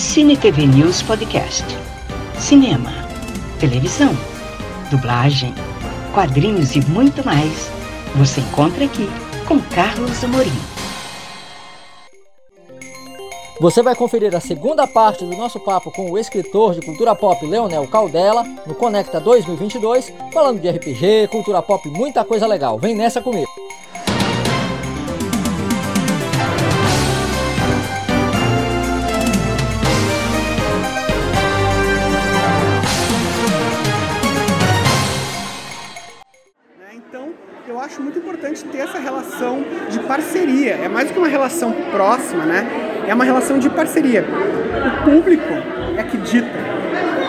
Cine TV News Podcast. Cinema, televisão, dublagem, quadrinhos e muito mais. Você encontra aqui com Carlos Amorim. Você vai conferir a segunda parte do nosso papo com o escritor de cultura pop Leonel Caldela no Conecta 2022, falando de RPG, cultura pop, muita coisa legal. Vem nessa comigo. Acho muito importante ter essa relação de parceria. É mais do que uma relação próxima, né? É uma relação de parceria. O público é que dita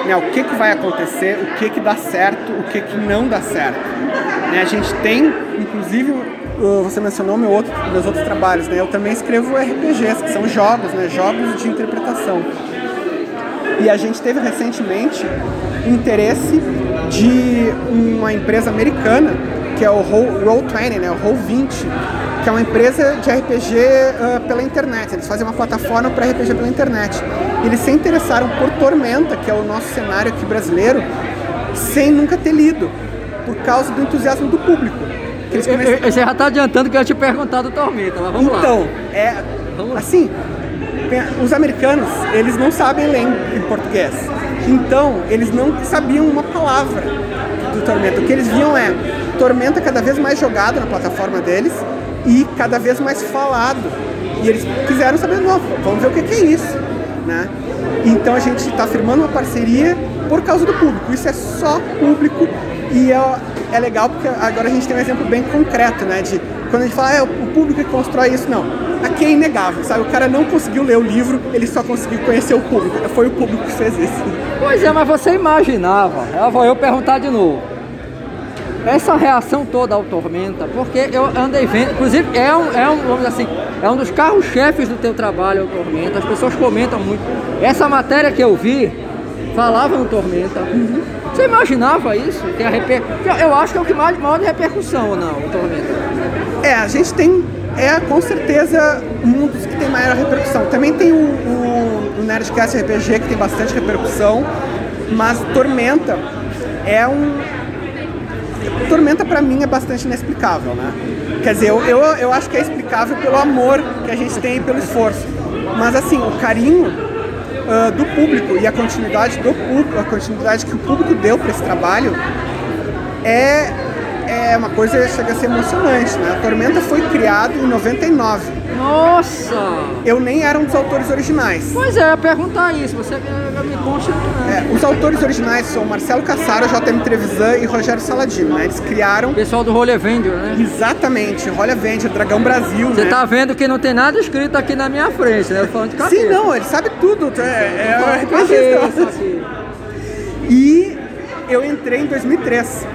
né, o que, que vai acontecer, o que, que dá certo, o que, que não dá certo. Né, a gente tem, inclusive, você mencionou meu outro, meus outros trabalhos, né? Eu também escrevo RPGs, que são jogos, né? Jogos de interpretação. E a gente teve recentemente interesse de uma empresa americana que é o Roll20, né, o Roll20, que é uma empresa de RPG uh, pela internet. Eles fazem uma plataforma para RPG pela internet. Eles se interessaram por Tormenta, que é o nosso cenário aqui brasileiro, sem nunca ter lido, por causa do entusiasmo do público. Eles começaram... Você já está adiantando que eu ia te perguntar do Tormenta, mas vamos então, lá. Então, é, assim, os americanos, eles não sabem ler em português. Então, eles não sabiam uma palavra do Tormenta. O que eles viam é Tormenta cada vez mais jogado na plataforma deles e cada vez mais falado. E eles quiseram saber, não, vamos ver o que, é isso, né? Então a gente está firmando uma parceria por causa do público. Isso é só público e é, é legal porque agora a gente tem um exemplo bem concreto, né? De quando a gente fala, ah, é o público que constrói isso, não. Aqui é inegável, sabe? O cara não conseguiu ler o livro, ele só conseguiu conhecer o público. Foi o público que fez isso. Pois é, mas você imaginava, eu vou eu perguntar de novo essa reação toda ao Tormenta, porque eu andei vendo, inclusive é um, é um vamos assim, é um dos carros-chefes do teu trabalho, o Tormenta, as pessoas comentam muito. Essa matéria que eu vi falava no Tormenta. Uhum. Você imaginava isso? Tem a reper... Eu acho que é o que mais maior de repercussão, não, o Tormenta? É, a gente tem, é com certeza um dos que tem maior repercussão. Também tem o, o, o Nerdcast RPG que tem bastante repercussão, mas Tormenta é um, Tormenta para mim é bastante inexplicável, né? Quer dizer, eu, eu, eu acho que é explicável pelo amor que a gente tem e pelo esforço. Mas assim, o carinho uh, do público e a continuidade do público, a continuidade que o público deu para esse trabalho é, é uma coisa que chega a ser emocionante, né? A Tormenta foi criado em 99 nossa! Eu nem era um dos autores originais. Pois é, perguntar isso, você me consta é, Os autores originais são Marcelo Cassaro, JM Trevisan e Rogério Saladino, né? Eles criaram... O pessoal do Rolha Avenger, né? Exatamente, Rolha Avenger, Dragão Brasil, Você né? tá vendo que não tem nada escrito aqui na minha frente, né? Eu falando de cabeça. Sim, não, ele sabe tudo. É, é, é E eu entrei em 2003,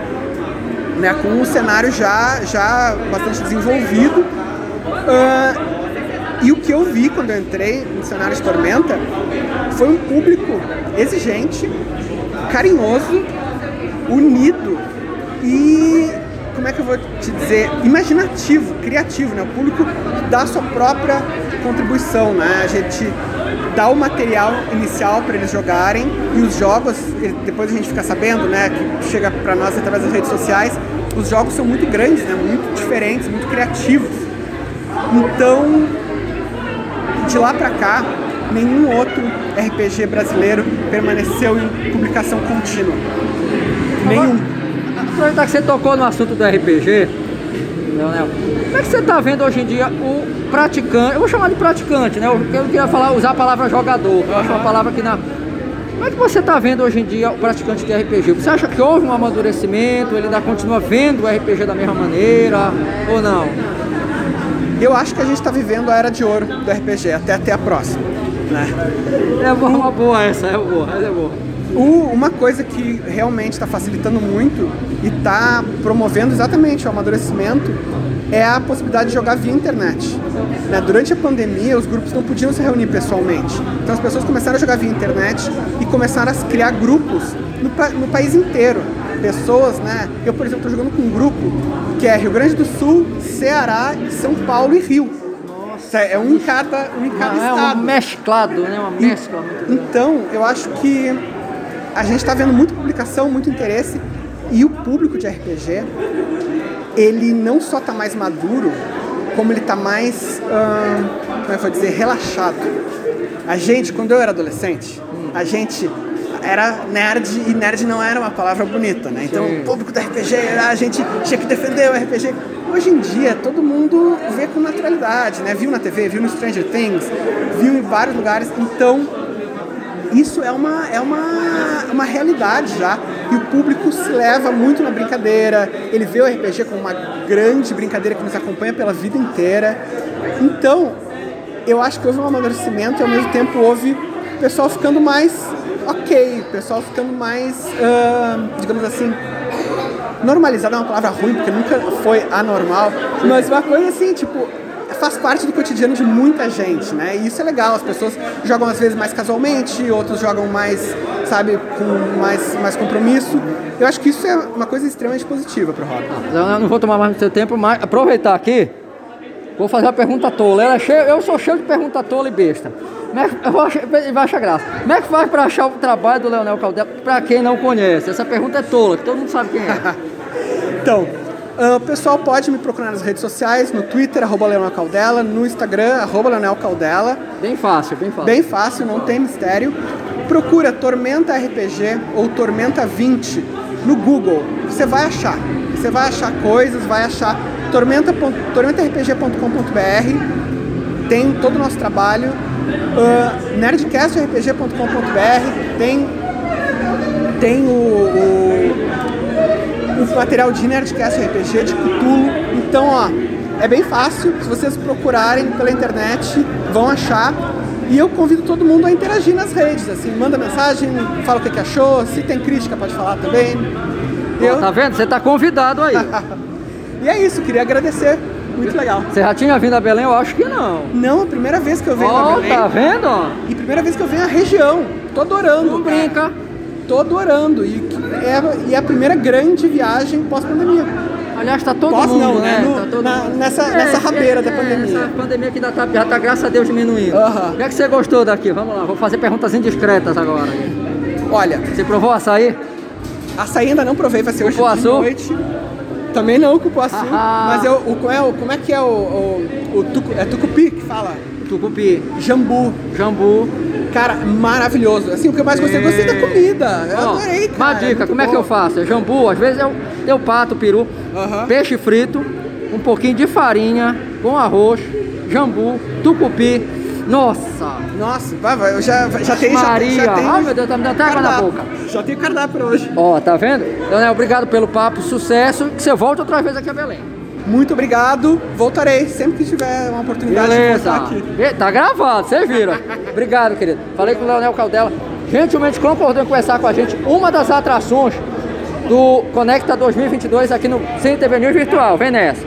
né? Com o cenário já, já bastante desenvolvido. Uh, e o que eu vi quando eu entrei no cenário de Tormenta foi um público exigente, carinhoso, unido e como é que eu vou te dizer, imaginativo, criativo, né? O público dá a sua própria contribuição, né? A gente dá o material inicial para eles jogarem e os jogos, depois a gente fica sabendo, né, que chega para nós através das redes sociais, os jogos são muito grandes, né? Muito diferentes, muito criativos. Então, de lá para cá, nenhum outro RPG brasileiro permaneceu em publicação contínua. Nenhum. Aproveitar que você tocou no assunto do RPG, Leonel, como é que você está vendo hoje em dia o praticante? Eu vou chamar de praticante, né? Eu queria falar, usar a palavra jogador, eu acho uma palavra que na. Como é que você está vendo hoje em dia o praticante de RPG? Você acha que houve um amadurecimento? Ele ainda continua vendo o RPG da mesma maneira ou não? Eu acho que a gente está vivendo a era de ouro do RPG, até até a próxima. Né? É uma boa essa, é boa, é boa. O, uma coisa que realmente está facilitando muito e está promovendo exatamente o amadurecimento é a possibilidade de jogar via internet. Né? Durante a pandemia, os grupos não podiam se reunir pessoalmente. Então as pessoas começaram a jogar via internet e começaram a criar grupos no, no país inteiro pessoas, né? Eu, por exemplo, estou jogando com um grupo que é Rio Grande do Sul, Ceará, São Paulo e Rio. Nossa. É um em cada, um em cada é estado. um mesclado, né? Uma mescla grande. Então, eu acho que a gente está vendo muita publicação, muito interesse, e o público de RPG, ele não só está mais maduro, como ele está mais, hum, como é que eu vou dizer, relaxado. A gente, quando eu era adolescente, a gente era nerd e nerd não era uma palavra bonita, né? Então, Sim. o público do RPG, a gente tinha que defender o RPG. Hoje em dia, todo mundo vê com naturalidade, né? Viu na TV, viu no Stranger Things, viu em vários lugares. Então, isso é uma, é uma, uma realidade já. E o público se leva muito na brincadeira. Ele vê o RPG como uma grande brincadeira que nos acompanha pela vida inteira. Então, eu acho que houve um amadurecimento e ao mesmo tempo houve o pessoal ficando mais ok, o pessoal ficando mais, ah, digamos assim, normalizado é uma palavra ruim, porque nunca foi anormal, mas uma coisa assim, tipo, faz parte do cotidiano de muita gente, né? E isso é legal, as pessoas jogam às vezes mais casualmente, outros jogam mais, sabe, com mais, mais compromisso. Eu acho que isso é uma coisa extremamente positiva pro hobby. Eu não vou tomar mais seu tempo, mas aproveitar aqui, vou fazer uma pergunta tola. Ela é cheia- eu sou cheio de pergunta tola e besta. É vai achar graça. Como é que faz para achar o trabalho do Leonel Caldela para quem não conhece? Essa pergunta é tola, todo mundo sabe quem é. Então, ah, o pessoal pode me procurar nas redes sociais, no Twitter, arroba Leonel Caldela, no Instagram, arroba Leonel Caldela. Bem fácil, bem fácil. Bem fácil, não tem mistério. Procura Tormenta RPG ou Tormenta 20 no Google. Você vai achar. Você vai achar coisas, vai achar tormenta tormentarpg.com.br. Tem todo o nosso trabalho. Uh, nerdcastrpg.com.br tem tem o, o, o material de Nerdcast RPG de Cthulhu. Então, ó, é bem fácil. Se vocês procurarem pela internet, vão achar. E eu convido todo mundo a interagir nas redes, assim, manda mensagem, fala o que, que achou, se tem crítica pode falar também. Eu... Ó, Tá vendo? Você tá convidado aí. E é isso, queria agradecer. Muito legal. Você já tinha vindo a Belém? Eu acho que não. Não, a primeira vez que eu venho Ó, na Belém. tá vendo? E primeira vez que eu venho à região. Tô adorando. Não brinca. Tô adorando. E é, e é a primeira grande viagem pós-pandemia. Aliás, tá todo Posso mundo, não, né? né? No- Tá todo na- mundo. nessa- nessa rabeira da pandemia. Essa pandemia que já tá, já tá, graças a Deus, diminuindo. Aham. O que é que você gostou daqui? Vamos lá, vou fazer perguntas indiscretas agora. Olha, Você provou açaí? açaí ainda não provei, vai ser hoje de noite. Também não, cupuaçu. Ah. mas eu, o, como, é, o- como é que é o, o, o tucu- é tucupi que fala? Tucupi, Jambu. jambu. Cara, maravilhoso. Assim, o que eu mais gostei, gostei da comida. Eu Ó, adorei, cara. Uma dica, muito como é que eu bom. faço? É jambu, às vezes eu, eu pato, peru, peixe frito, um pouquinho de farinha, com arroz, jambu, tucupi. Nossa! Nossa, vai, vai, eu já, já tenho... Já, Maria! já tenho Ai meu Deus, tá me dando até água na boca. Já tenho cardápio pra hoje. Ó, tá vendo? Leonel, obrigado pelo papo, sucesso. Que você volte outra vez aqui a Belém. Muito obrigado. Voltarei sempre que tiver uma oportunidade de Beleza. voltar aqui. Be- Tá gravado, vocês viram. Obrigado, querido. Falei com o Leonel Caldela. Gentilmente concordou em conversar com a gente. Uma das atrações do Conecta 2022 aqui no Cine TV News Virtual. Vem nessa.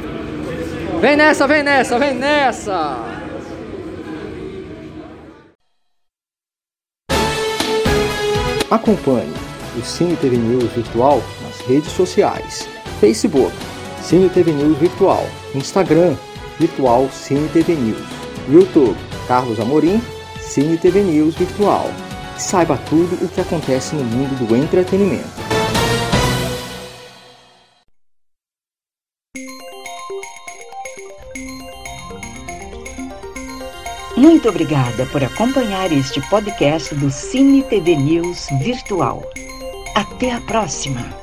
Vem nessa, vem nessa, vem nessa. Acompanhe o Cine TV News Virtual nas redes sociais: Facebook, Cine TV News Virtual, Instagram, Virtual Cine TV News, YouTube, Carlos Amorim, Cine TV News Virtual. Saiba tudo o que acontece no mundo do entretenimento. Muito obrigada por acompanhar este podcast do Cine TV News Virtual. Até a próxima!